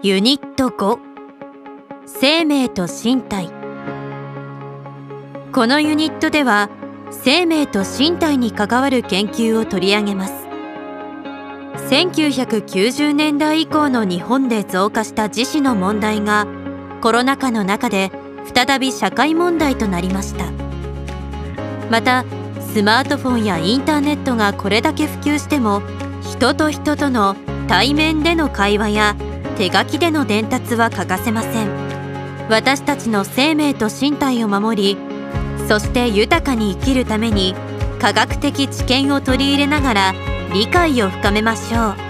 ユニット5生命と身体。このユニットでは生命と身体に関わる研究を取り上げます。1990年代以降の日本で増加した自死の問題がコロナ禍の中で再び社会問題となりました。またスマートフォンやインターネットがこれだけ普及しても人と人との対面での会話や手書きでの伝達は欠かせません。私たちの生命と身体を守りそして豊かに生きるために科学的知見を取り入れながら理解を深めましょう。